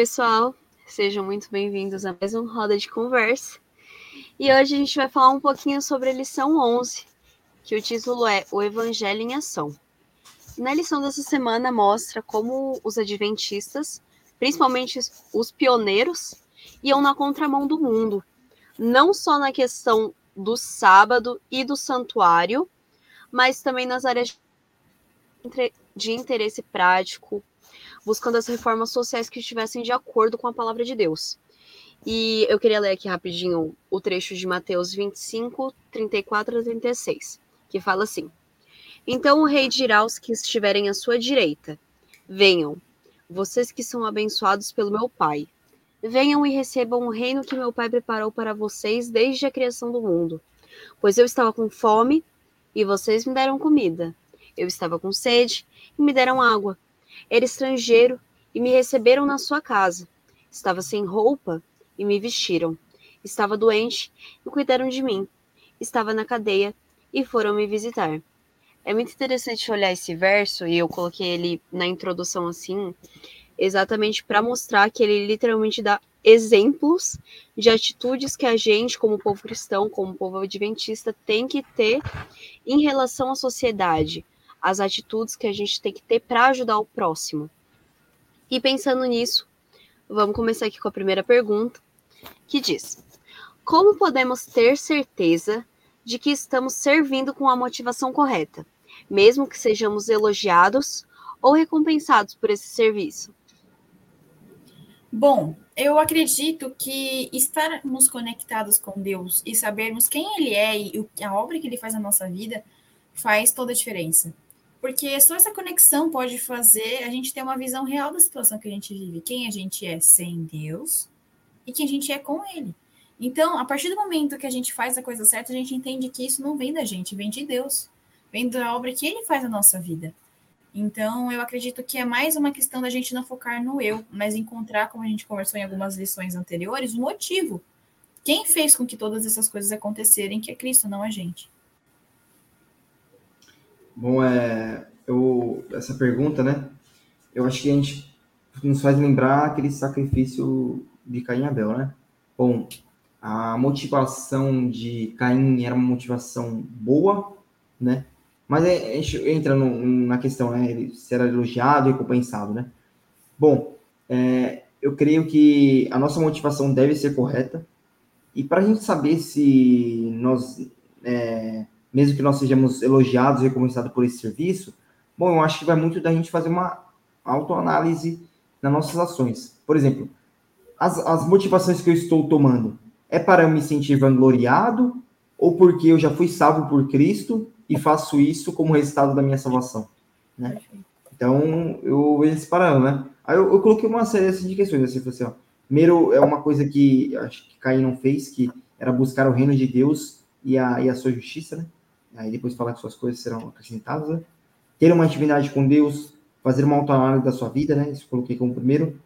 pessoal, sejam muito bem-vindos a mais um Roda de Conversa. E hoje a gente vai falar um pouquinho sobre a lição 11, que o título é O Evangelho em Ação. Na lição dessa semana mostra como os adventistas, principalmente os pioneiros, iam na contramão do mundo, não só na questão do sábado e do santuário, mas também nas áreas de interesse prático, buscando as reformas sociais que estivessem de acordo com a palavra de Deus. E eu queria ler aqui rapidinho o trecho de Mateus 25, 34 a 36, que fala assim: Então o rei dirá aos que estiverem à sua direita: Venham, vocês que são abençoados pelo meu Pai. Venham e recebam o reino que meu Pai preparou para vocês desde a criação do mundo. Pois eu estava com fome e vocês me deram comida. Eu estava com sede e me deram água. Era estrangeiro e me receberam na sua casa. Estava sem roupa e me vestiram. Estava doente e cuidaram de mim. Estava na cadeia e foram me visitar. É muito interessante olhar esse verso e eu coloquei ele na introdução assim, exatamente para mostrar que ele literalmente dá exemplos de atitudes que a gente, como povo cristão, como povo adventista, tem que ter em relação à sociedade, as atitudes que a gente tem que ter para ajudar o próximo. E pensando nisso, vamos começar aqui com a primeira pergunta, que diz: Como podemos ter certeza de que estamos servindo com a motivação correta, mesmo que sejamos elogiados ou recompensados por esse serviço? Bom, eu acredito que estarmos conectados com Deus e sabermos quem Ele é e a obra que Ele faz na nossa vida faz toda a diferença. Porque só essa conexão pode fazer a gente ter uma visão real da situação que a gente vive, quem a gente é sem Deus e quem a gente é com Ele. Então, a partir do momento que a gente faz a coisa certa, a gente entende que isso não vem da gente, vem de Deus, vem da obra que Ele faz na nossa vida. Então, eu acredito que é mais uma questão da gente não focar no eu, mas encontrar, como a gente conversou em algumas lições anteriores, o motivo. Quem fez com que todas essas coisas acontecerem, que é Cristo, não a gente. Bom, é, eu, essa pergunta, né? Eu acho que a gente nos faz lembrar aquele sacrifício de Caim e Abel, né? Bom, a motivação de Caim era uma motivação boa, né? Mas a gente entra no, na questão, né? Ele ser elogiado e recompensado, né? Bom, é, eu creio que a nossa motivação deve ser correta. E para a gente saber se nós é, mesmo que nós sejamos elogiados e recompensados por esse serviço, bom, eu acho que vai muito da gente fazer uma autoanálise nas nossas ações. Por exemplo, as, as motivações que eu estou tomando é para me sentir vangloriado ou porque eu já fui salvo por Cristo e faço isso como resultado da minha salvação, né? Então, eu vejo esse parâmetro, né? Aí eu, eu, coloquei uma série assim, de questões, assim, assim, ó. Primeiro, é uma coisa que acho que Caim não fez, que era buscar o reino de Deus e a, e a sua justiça, né? Aí depois falar que suas coisas serão acrescentadas, né? Ter uma intimidade com Deus, fazer uma autoanálise da sua vida, né? Isso coloquei como primeiro.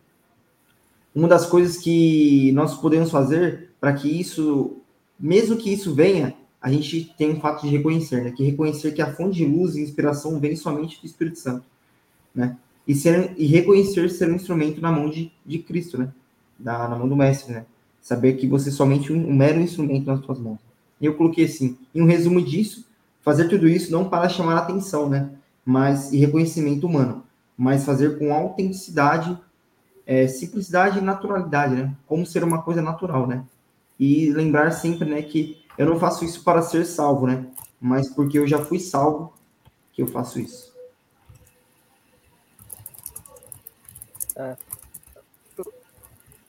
Uma das coisas que nós podemos fazer para que isso, mesmo que isso venha, a gente tem um fato de reconhecer, né? Que reconhecer que a fonte de luz e inspiração vem somente do Espírito Santo, né? E, ser, e reconhecer ser um instrumento na mão de, de Cristo, né? Da, na mão do Mestre, né? Saber que você é somente um, um mero instrumento nas suas mãos. E eu coloquei assim, em um resumo disso, fazer tudo isso não para chamar atenção, né? Mas e reconhecimento humano, mas fazer com autenticidade, é, simplicidade e naturalidade, né? Como ser uma coisa natural, né? E lembrar sempre, né, que eu não faço isso para ser salvo, né? Mas porque eu já fui salvo que eu faço isso. É,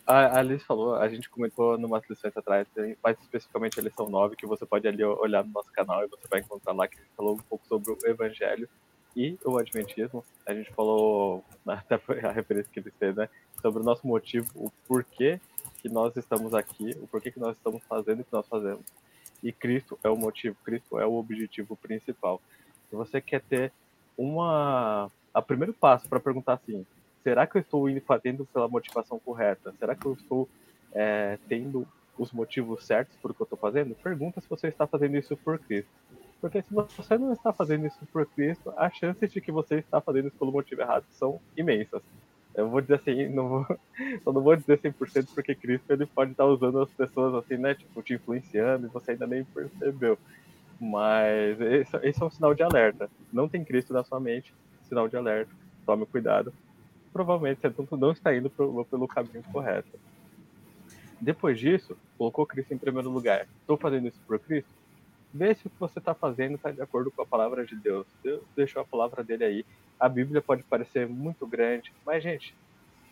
a Alice falou, a gente comentou numa lições atrás, mais especificamente a lição 9, que você pode ali olhar no nosso canal e você vai encontrar lá que a gente falou um pouco sobre o evangelho e o adventismo. A gente falou, até foi a referência que ele fez, né, sobre o nosso motivo, o porquê que nós estamos aqui, o porquê que nós estamos fazendo o que nós fazemos. E Cristo é o motivo, Cristo é o objetivo principal. Se você quer ter uma... O primeiro passo para perguntar assim, será que eu estou indo fazendo pela motivação correta? Será que eu estou é, tendo os motivos certos por que eu estou fazendo? Pergunta se você está fazendo isso por Cristo. Porque se você não está fazendo isso por Cristo, as chances de que você está fazendo isso pelo motivo errado são imensas. Eu vou dizer assim, não vou, eu não vou dizer 100% porque Cristo ele pode estar usando as pessoas assim, né, tipo, te influenciando e você ainda nem percebeu. Mas esse, esse é um sinal de alerta. Não tem Cristo na sua mente, sinal de alerta. Tome cuidado. Provavelmente você não está indo pro, pelo caminho correto. Depois disso, colocou Cristo em primeiro lugar. Estou fazendo isso por Cristo? Vê se o que você está fazendo está de acordo com a palavra de Deus. Deus deixou a palavra dele aí. A Bíblia pode parecer muito grande, mas, gente,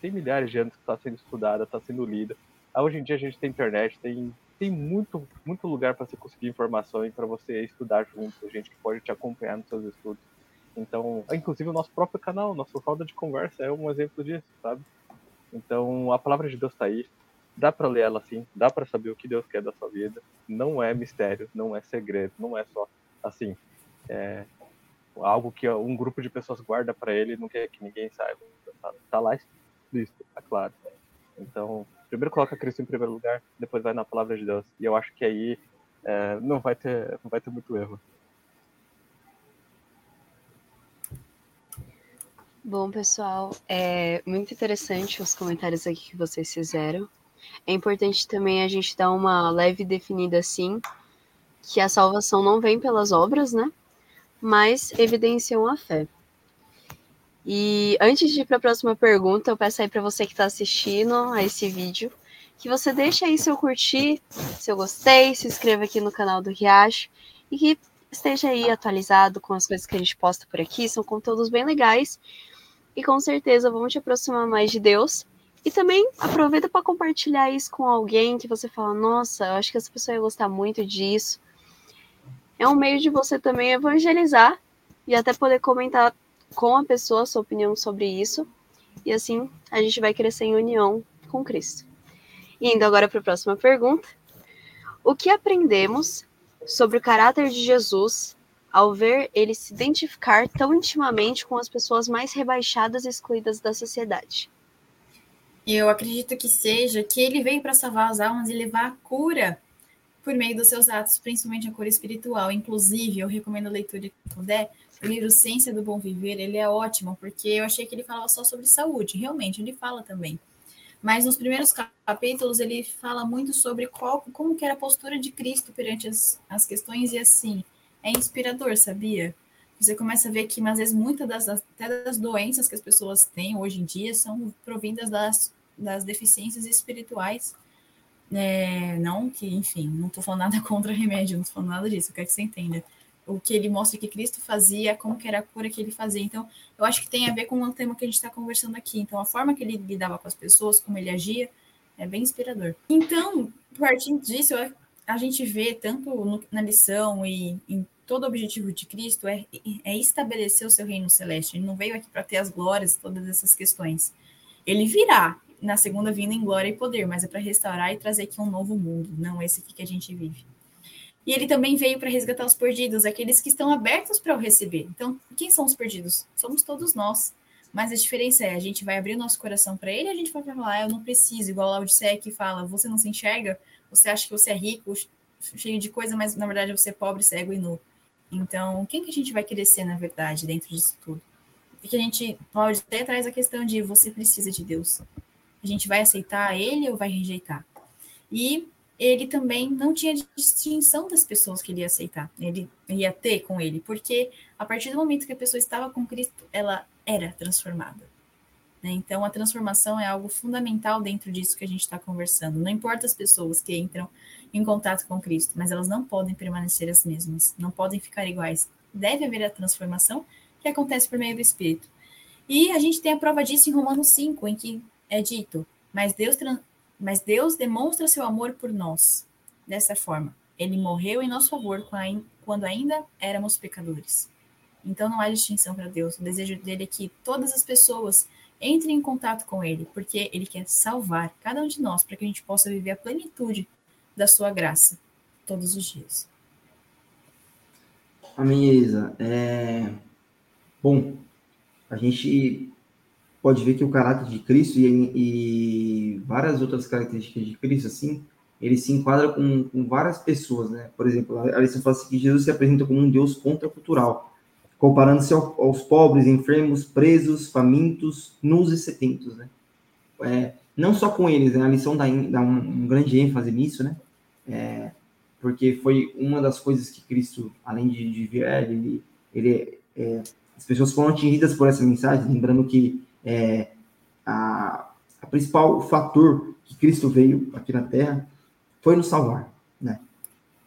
tem milhares de anos que está sendo estudada, está sendo lida. Hoje em dia a gente tem internet, tem, tem muito, muito lugar para você conseguir informação e para você estudar junto, gente que pode te acompanhar nos seus estudos. Então, inclusive o nosso próprio canal, nosso roda de conversa é um exemplo disso, sabe? Então, a palavra de Deus está aí. Dá para ler ela assim, dá para saber o que Deus quer da sua vida. Não é mistério, não é segredo, não é só assim, é algo que um grupo de pessoas guarda para ele e não quer que ninguém saiba. Tá, tá lá explícito, tá claro. Então, primeiro coloca Cristo em primeiro lugar, depois vai na palavra de Deus. E eu acho que aí é, não vai ter, não vai ter muito erro. Bom, pessoal, é muito interessante os comentários aqui que vocês fizeram. É importante também a gente dar uma leve definida assim, que a salvação não vem pelas obras, né? Mas evidenciam a fé. E antes de ir para a próxima pergunta, eu peço aí para você que está assistindo a esse vídeo, que você deixe aí seu curtir, seu gostei, se inscreva aqui no canal do Riacho e que esteja aí atualizado com as coisas que a gente posta por aqui, são conteúdos bem legais e com certeza vão te aproximar mais de Deus. E também aproveita para compartilhar isso com alguém que você fala: nossa, eu acho que essa pessoa ia gostar muito disso. É um meio de você também evangelizar e até poder comentar com a pessoa a sua opinião sobre isso. E assim a gente vai crescer em união com Cristo. E indo agora para a próxima pergunta: O que aprendemos sobre o caráter de Jesus ao ver ele se identificar tão intimamente com as pessoas mais rebaixadas e excluídas da sociedade. Eu acredito que seja que ele veio para salvar as almas e levar a cura por meio dos seus atos, principalmente a cura espiritual. Inclusive, eu recomendo a leitura de puder. O livro Ciência do Bom Viver, ele é ótimo, porque eu achei que ele falava só sobre saúde. Realmente, ele fala também. Mas nos primeiros capítulos ele fala muito sobre qual, como que era a postura de Cristo perante as, as questões e assim é inspirador, sabia? Você começa a ver que, às vezes, muitas das, até das doenças que as pessoas têm hoje em dia são provindas das, das deficiências espirituais. É, não que, enfim, não estou falando nada contra remédio, não estou falando nada disso, eu quero que você entenda. O que ele mostra que Cristo fazia, como que era a cura que ele fazia. Então, eu acho que tem a ver com o tema que a gente está conversando aqui. Então, a forma que ele lidava com as pessoas, como ele agia, é bem inspirador. Então, partindo disso, a gente vê tanto no, na lição e em todo o objetivo de Cristo é, é estabelecer o seu reino celeste. Ele não veio aqui para ter as glórias, todas essas questões. Ele virá na segunda vinda em glória e poder, mas é para restaurar e trazer aqui um novo mundo, não esse aqui que a gente vive. E ele também veio para resgatar os perdidos, aqueles que estão abertos para o receber. Então, quem são os perdidos? Somos todos nós. Mas a diferença é, a gente vai abrir o nosso coração para ele, a gente vai falar, ah, eu não preciso, igual a Odisseia que fala, você não se enxerga, você acha que você é rico, cheio de coisa, mas na verdade você é pobre, cego e nu. Então, quem que a gente vai querer ser, na verdade, dentro disso tudo? Porque a gente pode até traz a questão de você precisa de Deus. A gente vai aceitar ele ou vai rejeitar? E ele também não tinha distinção das pessoas que ele ia aceitar, ele ia ter com ele, porque a partir do momento que a pessoa estava com Cristo, ela era transformada. Né? Então, a transformação é algo fundamental dentro disso que a gente está conversando. Não importa as pessoas que entram em contato com Cristo, mas elas não podem permanecer as mesmas, não podem ficar iguais. Deve haver a transformação que acontece por meio do Espírito. E a gente tem a prova disso em Romanos 5, em que é dito: Mas Deus, mas Deus demonstra seu amor por nós dessa forma. Ele morreu em nosso favor quando ainda éramos pecadores. Então não há distinção para Deus. O desejo dele é que todas as pessoas entre em contato com Ele, porque Ele quer salvar cada um de nós para que a gente possa viver a plenitude da Sua graça todos os dias. Amém, Isa. É... Bom, a gente pode ver que o caráter de Cristo e, e várias outras características de Cristo, assim, ele se enquadra com, com várias pessoas, né? Por exemplo, a Alice fala assim que Jesus se apresenta como um Deus contracultural comparando-se aos pobres, enfermos, presos, famintos, nus e sedentos, né? É, não só com eles, né? a lição dá, dá um, um, grande ênfase nisso, né? É, porque foi uma das coisas que Cristo, além de, de vir, ele, ele é, as pessoas foram atingidas por essa mensagem, lembrando que é, a, a principal fator que Cristo veio aqui na Terra foi nos salvar, né?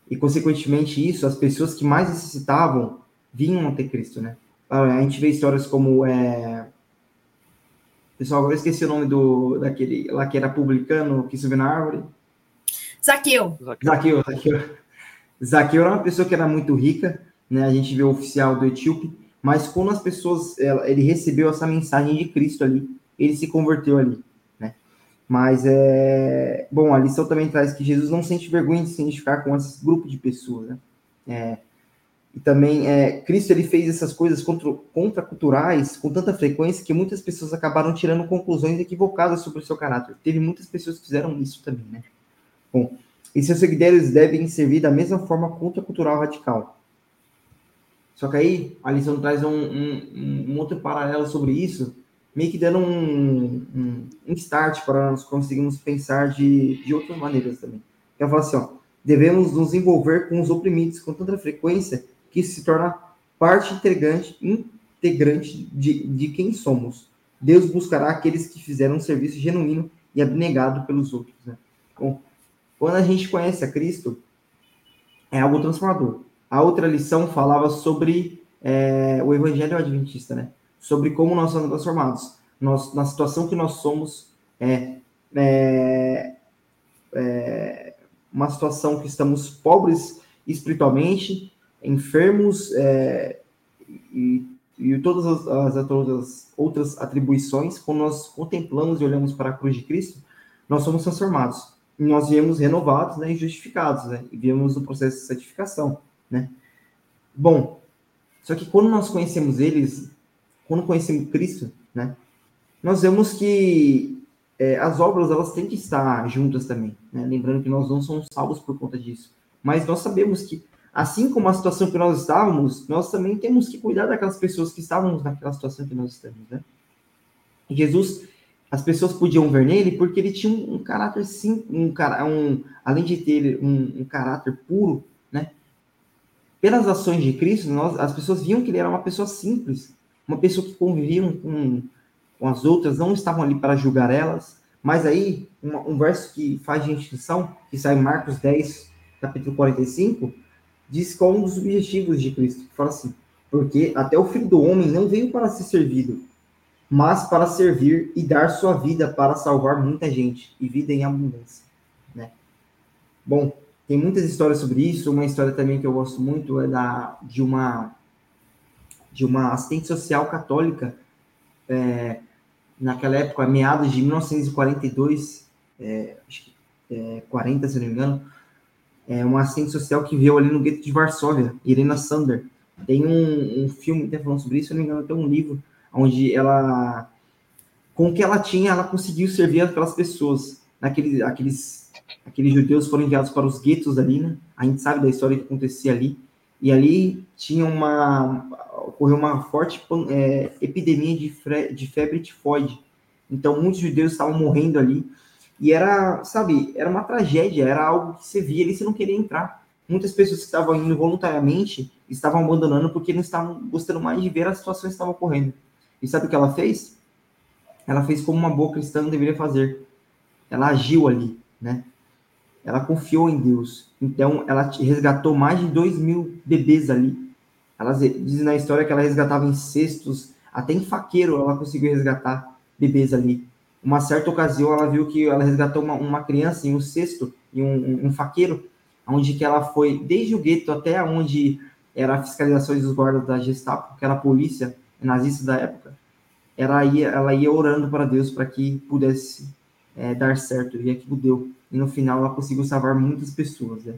E consequentemente isso, as pessoas que mais necessitavam vinham até Cristo, né? A gente vê histórias como é... pessoal, agora eu esqueci o nome do daquele lá que era publicano que subiu na árvore. Zaqueu. Zaqueu, Zaqueu. Zaqueu era uma pessoa que era muito rica, né? A gente vê o oficial do Etíope, mas quando as pessoas ele recebeu essa mensagem de Cristo ali, ele se converteu ali. Mas é bom, a lição também traz que Jesus não sente vergonha de se identificar com esse grupo de pessoas, né? É, e também é, Cristo ele fez essas coisas contra, contraculturais com tanta frequência que muitas pessoas acabaram tirando conclusões equivocadas sobre o seu caráter. Teve muitas pessoas que fizeram isso também, né? Bom, e seus seguidores devem servir da mesma forma contracultural radical. Só que aí a lição traz um, um, um outro paralelo sobre isso, meio que dando um, um, um start para nós conseguirmos pensar de, de outras maneiras também. Eu falo assim, ó, devemos nos envolver com os oprimidos com tanta frequência que se torna parte integrante, integrante de, de quem somos. Deus buscará aqueles que fizeram um serviço genuíno e abnegado pelos outros. Né? Bom, quando a gente conhece a Cristo, é algo transformador. A outra lição falava sobre é, o Evangelho Adventista, né? sobre como nós somos transformados. Nós, na situação que nós somos, é, é, é uma situação que estamos pobres espiritualmente, enfermos é, e, e todas as, as, as, outras atribuições, quando nós contemplamos e olhamos para a cruz de Cristo, nós somos transformados. E nós viemos renovados né, e justificados, né, e viemos no processo de santificação. Né? Bom, só que quando nós conhecemos eles, quando conhecemos Cristo, né, nós vemos que é, as obras elas têm que estar juntas também. Né? Lembrando que nós não somos salvos por conta disso. Mas nós sabemos que, assim como a situação que nós estávamos, nós também temos que cuidar daquelas pessoas que estávamos naquela situação que nós estamos. Né? Jesus, as pessoas podiam ver nele porque ele tinha um, caráter sim, um, um, além de ter um, um caráter puro, né? Pelas ações de Cristo, nós, as pessoas viam que ele era uma pessoa simples, uma pessoa que convivia com, com as outras, não estavam ali para julgar elas. Mas aí, uma, um verso que faz distinção, que sai em Marcos 10, capítulo 45, diz qual um dos objetivos de Cristo. Que fala assim: Porque até o filho do homem não veio para ser servido, mas para servir e dar sua vida para salvar muita gente, e vida em abundância. Né? Bom, tem muitas histórias sobre isso. Uma história também que eu gosto muito é da de uma de uma assistente social católica é, naquela época, meados de 1942, é, acho que é, 40, se não me engano, é uma assistente social que veio ali no gueto de Varsóvia, Irena Sander. Tem um, um filme até falando sobre isso, se não me engano, tem um livro onde ela, com o que ela tinha, ela conseguiu servir aquelas pessoas, naqueles, aqueles, aqueles judeus foram enviados para os guetos ali, né? A gente sabe da história que acontecia ali, e ali tinha uma ocorreu uma forte é, epidemia de, de febre tifoide. Então, muitos judeus estavam morrendo ali. E era, sabe, era uma tragédia, era algo que você via ali, você não queria entrar. Muitas pessoas que estavam indo voluntariamente estavam abandonando porque não estavam gostando mais de ver as situações que estavam ocorrendo. E sabe o que ela fez? Ela fez como uma boa cristã deveria fazer. Ela agiu ali, né? Ela confiou em Deus. Então, ela resgatou mais de dois mil bebês ali ela diz na história que ela resgatava em cestos, até em faqueiro ela conseguiu resgatar bebês ali. Uma certa ocasião ela viu que ela resgatou uma, uma criança em um cesto, em um, um, faqueiro, onde que ela foi desde o gueto até onde era a fiscalização dos guardas da Gestapo, que era a polícia nazista da época. Ela ia, ela ia orando para Deus para que pudesse é, dar certo, e aquilo deu. E no final ela conseguiu salvar muitas pessoas. Né?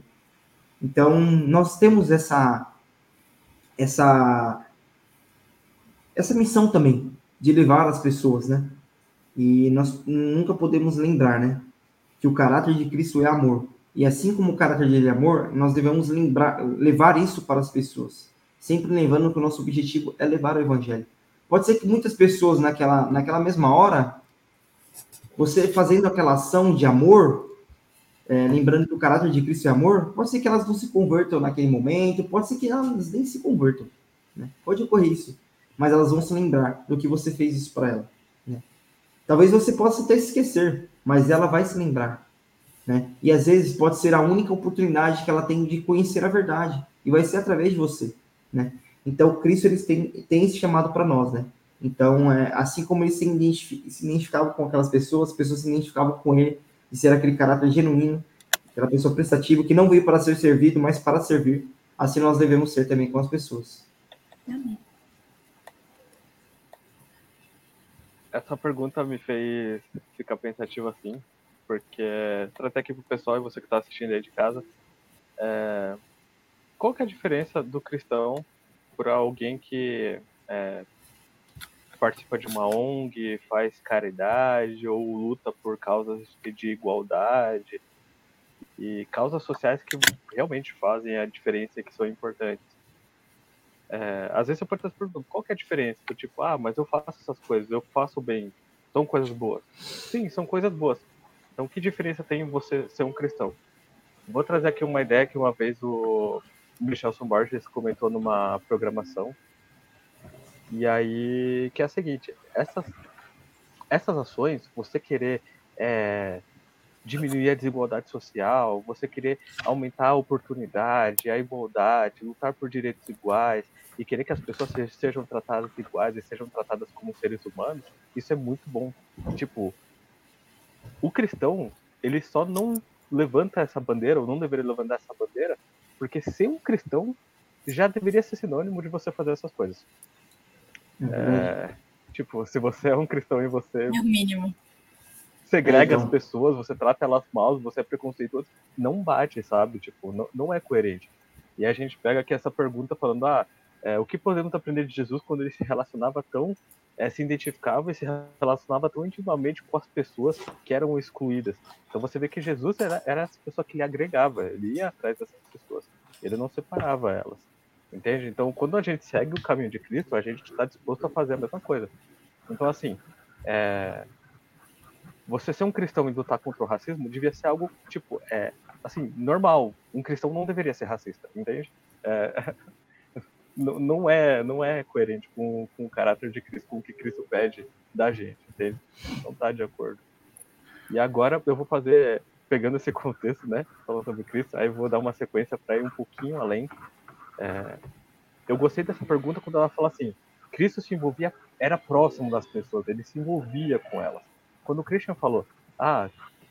Então, nós temos essa essa essa missão também de levar as pessoas, né? E nós nunca podemos lembrar, né, que o caráter de Cristo é amor. E assim como o caráter dele é amor, nós devemos lembrar, levar isso para as pessoas. Sempre lembrando que o nosso objetivo é levar o evangelho. Pode ser que muitas pessoas naquela, naquela mesma hora, você fazendo aquela ação de amor, é, lembrando que o caráter de Cristo é amor, pode ser que elas não se convertam naquele momento, pode ser que elas nem se convertam. Né? Pode ocorrer isso. Mas elas vão se lembrar do que você fez isso para ela. Talvez você possa até esquecer, mas ela vai se lembrar. Né? E às vezes pode ser a única oportunidade que ela tem de conhecer a verdade. E vai ser através de você. Né? Então, Cristo eles têm, tem esse chamado para nós. Né? Então, é, assim como ele se identificava com aquelas pessoas, as pessoas se identificavam com ele, e ser aquele caráter genuíno, aquela pessoa prestativa que não veio para ser servido, mas para servir. Assim nós devemos ser também com as pessoas. Amém. Essa pergunta me fez ficar pensativo assim, porque até aqui pro pessoal e você que está assistindo aí de casa, é, qual que é a diferença do cristão para alguém que é, participa de uma ONG, faz caridade ou luta por causas de igualdade e causas sociais que realmente fazem a diferença e que são importantes. É, às vezes você pode estar perguntando qual é a diferença, do tipo, ah, mas eu faço essas coisas, eu faço bem, são coisas boas. Sim, são coisas boas. Então, que diferença tem você ser um cristão? Vou trazer aqui uma ideia que uma vez o Michelson Borges comentou numa programação e aí, que é a seguinte, essas, essas ações, você querer é, diminuir a desigualdade social, você querer aumentar a oportunidade, a igualdade, lutar por direitos iguais e querer que as pessoas sejam tratadas iguais e sejam tratadas como seres humanos, isso é muito bom. Tipo, o cristão, ele só não levanta essa bandeira, ou não deveria levantar essa bandeira, porque ser um cristão já deveria ser sinônimo de você fazer essas coisas. É, tipo, se você é um cristão e você. É o mínimo. Segrega então. as pessoas, você trata elas mal, você é preconceituoso, não bate, sabe? Tipo, não, não é coerente. E a gente pega aqui essa pergunta falando, ah, é, o que podemos aprender de Jesus quando ele se relacionava tão, é, se identificava e se relacionava tão intimamente com as pessoas que eram excluídas. Então você vê que Jesus era, era essa pessoa que lhe agregava, ele ia atrás dessas pessoas, ele não separava elas. Entende? Então, quando a gente segue o caminho de Cristo, a gente está disposto a fazer a mesma coisa. Então, assim, é... você ser um cristão e lutar contra o racismo devia ser algo, tipo, é, assim, normal. Um cristão não deveria ser racista, entende? É... não, é, não é coerente com, com o caráter de Cristo, com o que Cristo pede da gente, entende? Não está de acordo. E agora eu vou fazer, pegando esse contexto, né, falando sobre Cristo, aí vou dar uma sequência para ir um pouquinho além é, eu gostei dessa pergunta quando ela fala assim: Cristo se envolvia, era próximo das pessoas, ele se envolvia com elas. Quando o Christian falou, ah,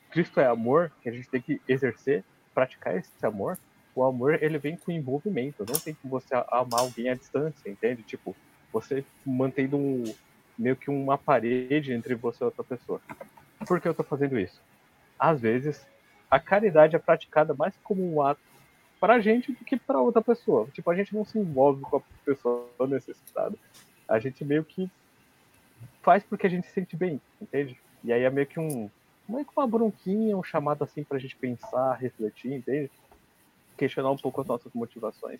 Cristo é amor, que a gente tem que exercer, praticar esse amor, o amor ele vem com envolvimento, não tem que você amar alguém à distância, entende? Tipo, você mantendo um, meio que uma parede entre você e outra pessoa. Por que eu tô fazendo isso? Às vezes, a caridade é praticada mais como um ato pra gente do que pra outra pessoa. Tipo, a gente não se envolve com a pessoa necessitada. A gente meio que faz porque a gente se sente bem, entende? E aí é meio que um. Meio que uma bronquinha, um chamado assim pra gente pensar, refletir, entende? Questionar um pouco as nossas motivações.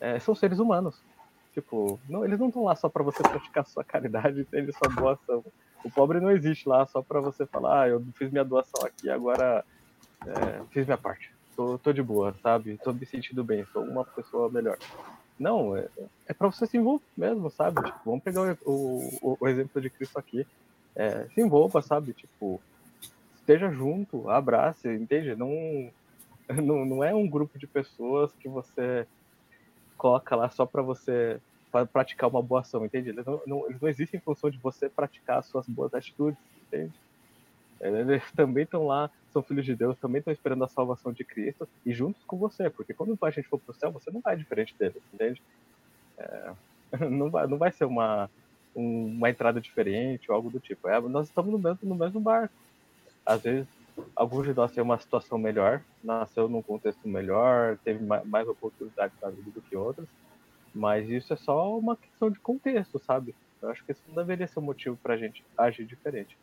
É, são seres humanos. Tipo, não, eles não estão lá só para você praticar sua caridade, entende? Sua doação. O pobre não existe lá só para você falar, ah, eu fiz minha doação aqui, agora é, fiz minha parte tô, tô de boa, sabe? Tô me sentindo bem, sou uma pessoa melhor. Não, é, é para você se envolver mesmo, sabe? Tipo, vamos pegar o, o, o exemplo de Cristo aqui. É, se envolva, sabe? Tipo, esteja junto, abrace, entende? Não, não, não é um grupo de pessoas que você coloca lá só para você pra praticar uma boa ação, entende? Eles não, não, eles não existem em função de você praticar suas boas atitudes, entende? Eles também estão lá, são filhos de Deus, também estão esperando a salvação de Cristo e juntos com você, porque quando a gente for para o céu, você não vai diferente deles, entende? É, não, vai, não vai ser uma, um, uma entrada diferente ou algo do tipo. É, nós estamos no mesmo, no mesmo barco. Às vezes, alguns de nós têm uma situação melhor, nasceu num contexto melhor, teve mais, mais oportunidades na vida do que outros, mas isso é só uma questão de contexto, sabe? Eu acho que isso não deveria ser um motivo para a gente agir diferente.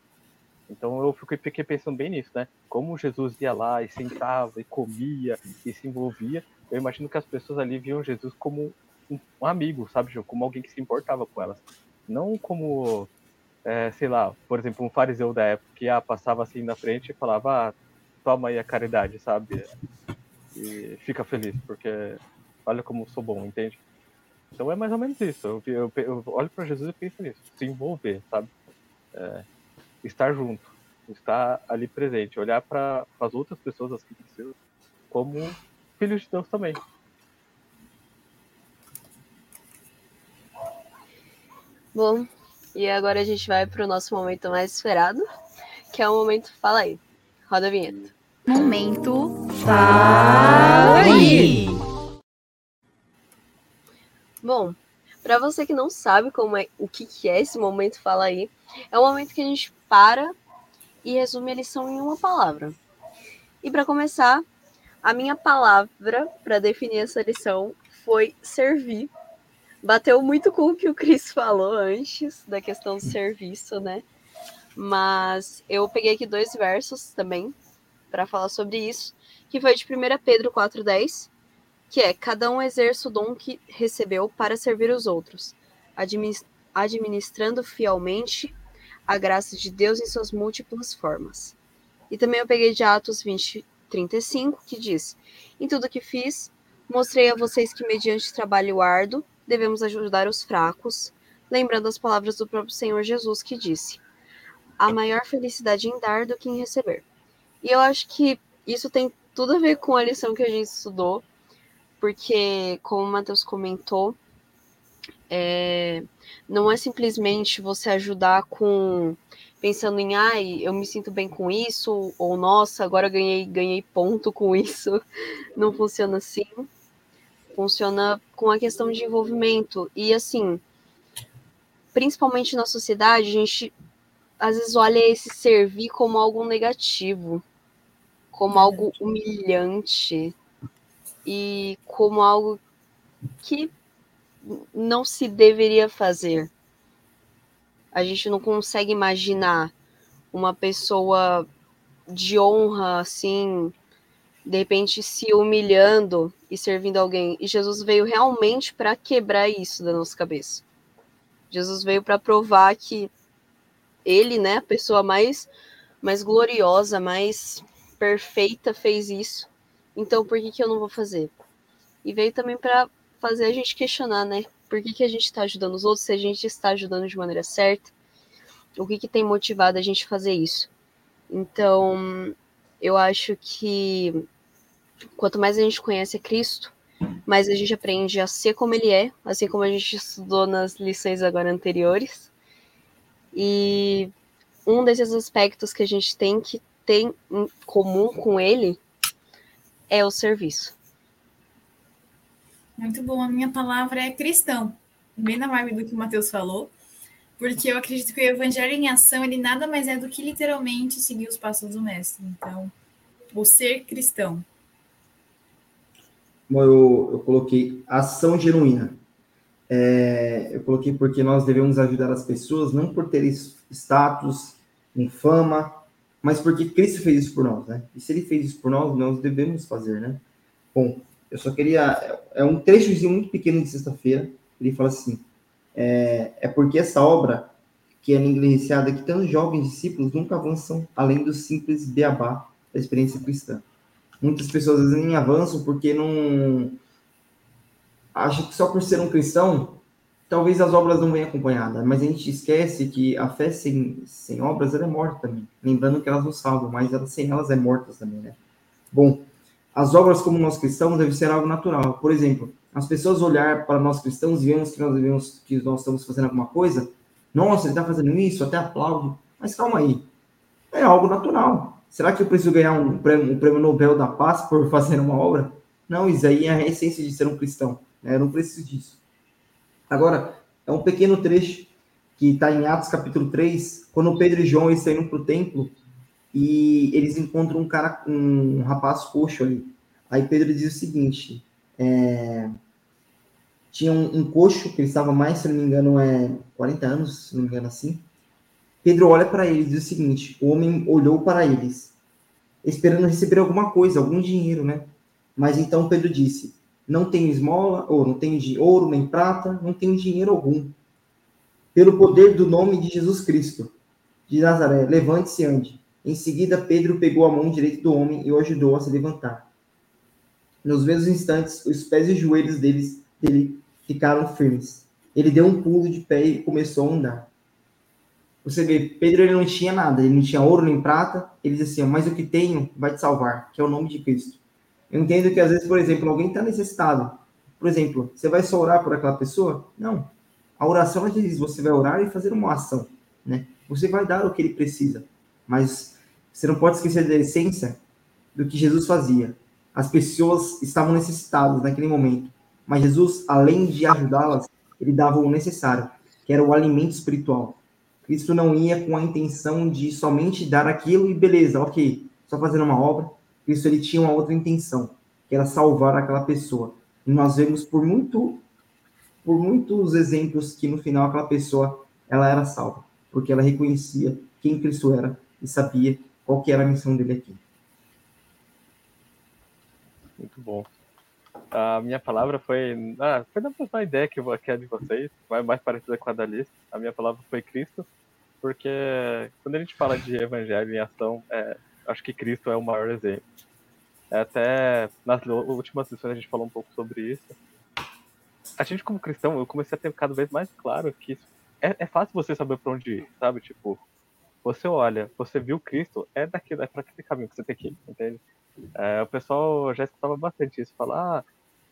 Então eu fiquei pensando bem nisso, né? Como Jesus ia lá e sentava e comia e se envolvia, eu imagino que as pessoas ali viam Jesus como um amigo, sabe, como alguém que se importava com elas. Não como, é, sei lá, por exemplo, um fariseu da época que ah, passava assim na frente e falava, ah, toma aí a caridade, sabe? E fica feliz, porque olha como sou bom, entende? Então é mais ou menos isso. Eu, eu, eu olho para Jesus e penso nisso, se envolver, sabe? É, estar junto, estar ali presente, olhar para as outras pessoas as que precisam como filhos de Deus também. Bom, e agora a gente vai para o nosso momento mais esperado, que é o momento Fala aí. Roda a vinheta. Momento Fala aí! Bom, para você que não sabe como é, o que, que é esse momento Fala aí, é o momento que a gente para e resume a lição em uma palavra. E para começar, a minha palavra para definir essa lição foi servir bateu muito com o que o Cris falou antes, da questão do serviço, né? Mas eu peguei aqui dois versos também para falar sobre isso, que foi de 1 Pedro 4,10, que é: Cada um exerce o dom que recebeu para servir os outros, administrando fielmente a graça de Deus em suas múltiplas formas. E também eu peguei de Atos 20, 35, que diz: Em tudo que fiz, mostrei a vocês que, mediante trabalho árduo, devemos ajudar os fracos, lembrando as palavras do próprio Senhor Jesus que disse: "A maior felicidade em dar do que em receber". E eu acho que isso tem tudo a ver com a lição que a gente estudou, porque como o Matheus comentou, é, não é simplesmente você ajudar com pensando em ai, eu me sinto bem com isso, ou nossa, agora ganhei, ganhei ponto com isso. Não funciona assim funciona com a questão de envolvimento. E assim, principalmente na sociedade, a gente às vezes olha esse servir como algo negativo, como algo humilhante e como algo que não se deveria fazer. A gente não consegue imaginar uma pessoa de honra assim, de repente se humilhando e servindo alguém. E Jesus veio realmente para quebrar isso da nossa cabeça. Jesus veio para provar que ele, né, a pessoa mais mais gloriosa, mais perfeita fez isso. Então por que que eu não vou fazer? E veio também para fazer a gente questionar, né? Por que, que a gente está ajudando os outros se a gente está ajudando de maneira certa? O que, que tem motivado a gente fazer isso? Então, eu acho que Quanto mais a gente conhece Cristo, mais a gente aprende a ser como ele é, assim como a gente estudou nas lições agora anteriores. E um desses aspectos que a gente tem que ter em comum com ele é o serviço. Muito bom. A minha palavra é cristão. Bem na vibe do que o Matheus falou. Porque eu acredito que o evangelho em ação, ele nada mais é do que literalmente seguir os passos do mestre. Então, o ser cristão eu, eu coloquei ação genuína. É, eu coloquei porque nós devemos ajudar as pessoas não por ter status, em fama, mas porque Cristo fez isso por nós, né? E se ele fez isso por nós, nós devemos fazer, né? Bom, eu só queria. É um trechozinho muito pequeno de sexta-feira. Ele fala assim: é, é porque essa obra, que é negligenciada, que tantos jovens discípulos nunca avançam além do simples beabá da experiência cristã muitas pessoas às vezes nem avançam porque não acham que só por ser um cristão talvez as obras não venham acompanhadas, mas a gente esquece que a fé sem, sem obras ela é morta também. Lembrando que elas não salvam, mas ela, sem elas é morta também, né? Bom, as obras como nós cristãos devem ser algo natural. Por exemplo, as pessoas olhar para nós cristãos e vemos que nós devemos que nós estamos fazendo alguma coisa, nossa, ele está fazendo isso, até aplaude. Mas calma aí, é algo natural. Será que eu preciso ganhar um prêmio, um prêmio Nobel da Paz por fazer uma obra? Não, isso aí é a essência de ser um cristão. Né? Eu não preciso disso. Agora, é um pequeno trecho que está em Atos capítulo 3, quando Pedro e João estão indo para o templo e eles encontram um cara, um rapaz coxo ali. Aí Pedro diz o seguinte: é, tinha um, um, coxo que ele estava mais, se não me engano, é 40 anos, se não me engano assim. Pedro olha para eles e diz o seguinte: o homem olhou para eles, esperando receber alguma coisa, algum dinheiro, né? Mas então Pedro disse: Não tenho esmola, ou não tenho de ouro nem prata, não tenho dinheiro algum. Pelo poder do nome de Jesus Cristo, de Nazaré, levante-se e ande. Em seguida, Pedro pegou a mão direita do homem e o ajudou a se levantar. Nos mesmos instantes, os pés e joelhos deles, dele ficaram firmes. Ele deu um pulo de pé e começou a andar. Você vê, Pedro ele não tinha nada, ele não tinha ouro nem prata. Ele disse assim: Mas o que tenho vai te salvar, que é o nome de Cristo. Eu entendo que às vezes, por exemplo, alguém está necessitado. Por exemplo, você vai só orar por aquela pessoa? Não. A oração diz: você vai orar e fazer uma ação, né? Você vai dar o que ele precisa, mas você não pode esquecer da essência do que Jesus fazia. As pessoas estavam necessitadas naquele momento, mas Jesus, além de ajudá-las, ele dava o necessário, que era o alimento espiritual. Cristo não ia com a intenção de somente dar aquilo e beleza, ok, só fazendo uma obra. Cristo ele tinha uma outra intenção, que era salvar aquela pessoa. E nós vemos por muito por muitos exemplos que no final aquela pessoa ela era salva, porque ela reconhecia quem Cristo era e sabia qual que era a missão dele aqui. Muito bom. A minha palavra foi. Ah, foi mesma ideia que, que a de vocês, mais parecida com a da Liz. A minha palavra foi Cristo, porque quando a gente fala de evangelho em ação, é, acho que Cristo é o maior exemplo. É, até nas últimas lições a gente falou um pouco sobre isso. A gente, como cristão, eu comecei a ter cada vez mais claro que isso, é, é fácil você saber para onde ir, sabe? Tipo, você olha, você viu Cristo, é daquilo, é para aquele caminho que você tem que ir, entende? É, o pessoal já escutava bastante isso, falar, ah,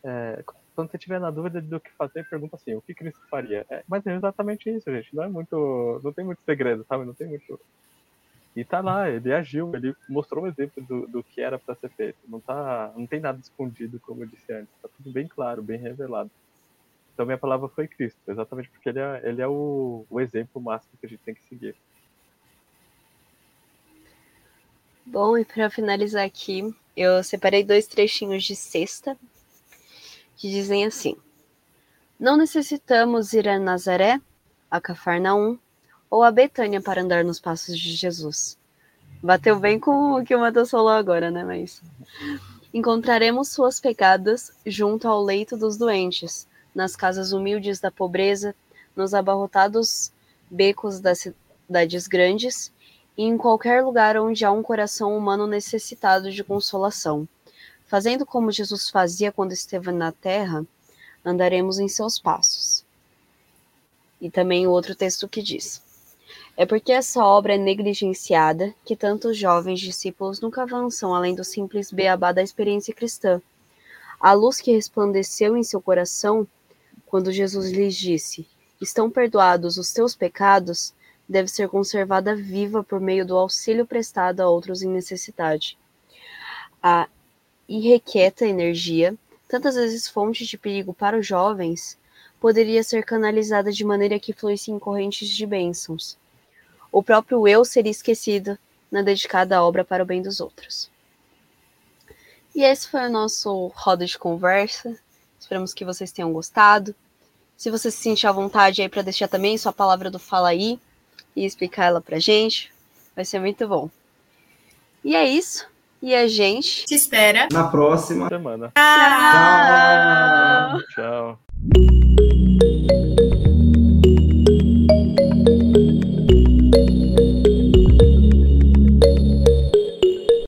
é, quando você tiver na dúvida do que fazer, pergunta assim, o que Cristo faria? É, mas é exatamente isso, gente. Não é muito, não tem muito segredo, sabe? Não tem muito. E tá lá, ele agiu, ele mostrou um exemplo do, do que era para ser feito. Não tá, não tem nada escondido, como eu disse antes. Tá tudo bem claro, bem revelado. Então minha palavra foi Cristo, exatamente porque ele é, ele é o, o exemplo máximo que a gente tem que seguir. Bom, e para finalizar aqui, eu separei dois trechinhos de sexta que dizem assim: Não necessitamos ir a Nazaré, a Cafarnaum ou a Betânia para andar nos passos de Jesus. Bateu bem com o que o Matheus falou agora, né? Mas encontraremos suas pegadas junto ao leito dos doentes, nas casas humildes da pobreza, nos abarrotados becos das cidades grandes e em qualquer lugar onde há um coração humano necessitado de consolação. Fazendo como Jesus fazia quando esteve na terra, andaremos em seus passos. E também o outro texto que diz: É porque essa obra é negligenciada que tantos jovens discípulos nunca avançam além do simples beabá da experiência cristã. A luz que resplandeceu em seu coração quando Jesus lhes disse: Estão perdoados os teus pecados, deve ser conservada viva por meio do auxílio prestado a outros em necessidade. A irrequieta energia, tantas vezes fonte de perigo para os jovens, poderia ser canalizada de maneira que fluísse em correntes de bênçãos. O próprio eu seria esquecido na dedicada obra para o bem dos outros. E esse foi o nosso roda de conversa. Esperamos que vocês tenham gostado. Se você se sentir à vontade aí para deixar também sua palavra do Fala aí e explicar ela pra gente, vai ser muito bom. E é isso. E a gente se espera na próxima semana. Tchau. Tchau.